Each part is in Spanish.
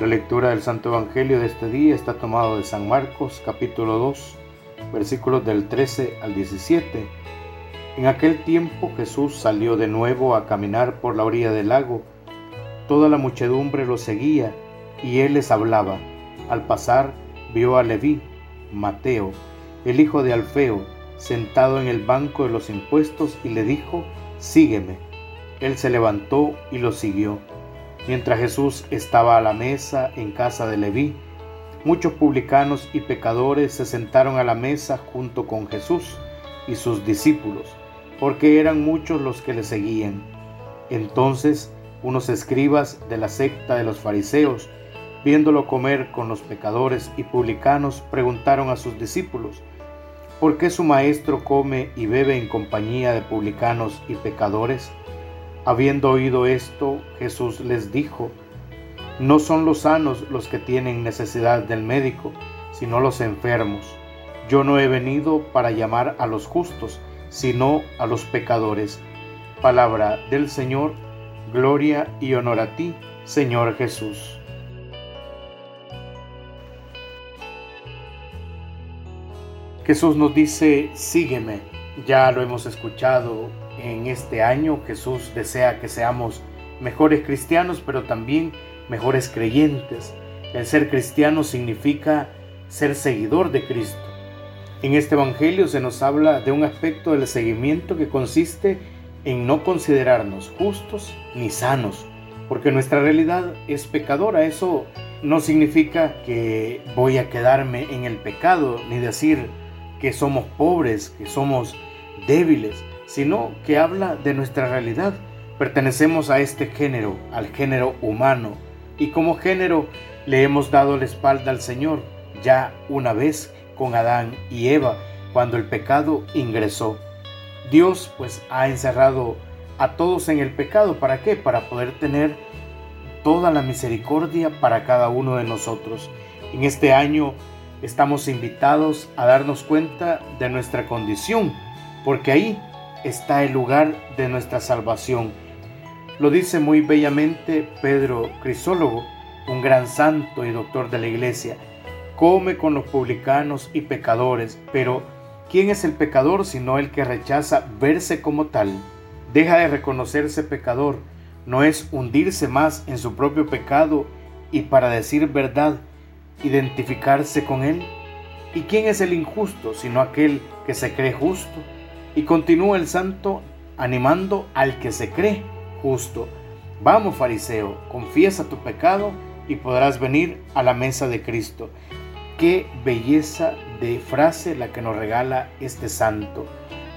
La lectura del Santo Evangelio de este día está tomado de San Marcos capítulo 2, versículos del 13 al 17. En aquel tiempo Jesús salió de nuevo a caminar por la orilla del lago. Toda la muchedumbre lo seguía y él les hablaba. Al pasar vio a Leví, Mateo, el hijo de Alfeo, sentado en el banco de los impuestos y le dijo, Sígueme. Él se levantó y lo siguió. Mientras Jesús estaba a la mesa en casa de Leví, muchos publicanos y pecadores se sentaron a la mesa junto con Jesús y sus discípulos, porque eran muchos los que le seguían. Entonces unos escribas de la secta de los fariseos, viéndolo comer con los pecadores y publicanos, preguntaron a sus discípulos, ¿por qué su maestro come y bebe en compañía de publicanos y pecadores? Habiendo oído esto, Jesús les dijo, No son los sanos los que tienen necesidad del médico, sino los enfermos. Yo no he venido para llamar a los justos, sino a los pecadores. Palabra del Señor, gloria y honor a ti, Señor Jesús. Jesús nos dice, sígueme. Ya lo hemos escuchado en este año. Jesús desea que seamos mejores cristianos, pero también mejores creyentes. El ser cristiano significa ser seguidor de Cristo. En este Evangelio se nos habla de un aspecto del seguimiento que consiste en no considerarnos justos ni sanos, porque nuestra realidad es pecadora. Eso no significa que voy a quedarme en el pecado, ni decir que somos pobres, que somos débiles sino que habla de nuestra realidad. Pertenecemos a este género, al género humano, y como género le hemos dado la espalda al Señor ya una vez con Adán y Eva, cuando el pecado ingresó. Dios pues ha encerrado a todos en el pecado. ¿Para qué? Para poder tener toda la misericordia para cada uno de nosotros. En este año estamos invitados a darnos cuenta de nuestra condición, porque ahí está el lugar de nuestra salvación. Lo dice muy bellamente Pedro Crisólogo, un gran santo y doctor de la iglesia. Come con los publicanos y pecadores, pero ¿quién es el pecador sino el que rechaza verse como tal? Deja de reconocerse pecador, no es hundirse más en su propio pecado y para decir verdad, identificarse con él. ¿Y quién es el injusto sino aquel que se cree justo? Y continúa el santo animando al que se cree justo. Vamos, fariseo, confiesa tu pecado y podrás venir a la mesa de Cristo. Qué belleza de frase la que nos regala este santo.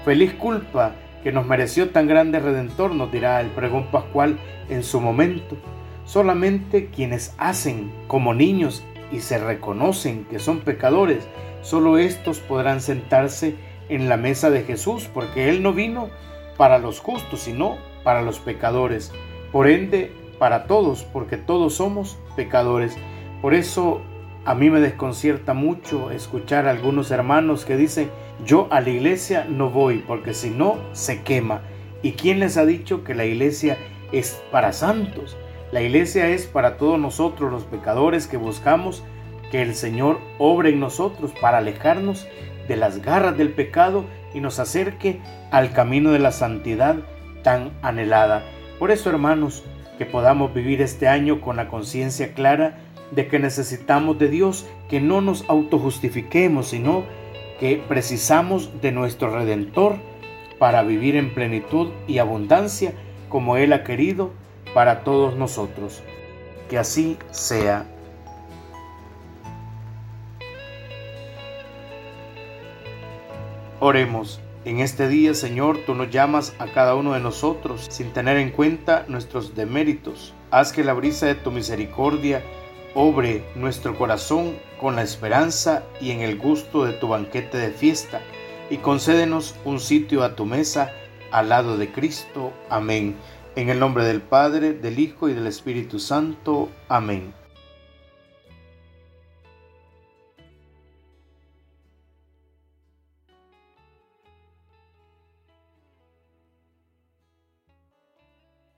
Feliz culpa que nos mereció tan grande redentor, nos dirá el pregón pascual en su momento. Solamente quienes hacen como niños y se reconocen que son pecadores, solo estos podrán sentarse en la mesa de Jesús, porque Él no vino para los justos, sino para los pecadores. Por ende, para todos, porque todos somos pecadores. Por eso a mí me desconcierta mucho escuchar a algunos hermanos que dicen, yo a la iglesia no voy, porque si no, se quema. ¿Y quién les ha dicho que la iglesia es para santos? La iglesia es para todos nosotros los pecadores que buscamos que el Señor obre en nosotros para alejarnos de las garras del pecado y nos acerque al camino de la santidad tan anhelada. Por eso, hermanos, que podamos vivir este año con la conciencia clara de que necesitamos de Dios, que no nos autojustifiquemos, sino que precisamos de nuestro Redentor para vivir en plenitud y abundancia como Él ha querido para todos nosotros. Que así sea. Oremos. En este día, Señor, tú nos llamas a cada uno de nosotros sin tener en cuenta nuestros deméritos. Haz que la brisa de tu misericordia obre nuestro corazón con la esperanza y en el gusto de tu banquete de fiesta, y concédenos un sitio a tu mesa al lado de Cristo. Amén. En el nombre del Padre, del Hijo y del Espíritu Santo. Amén.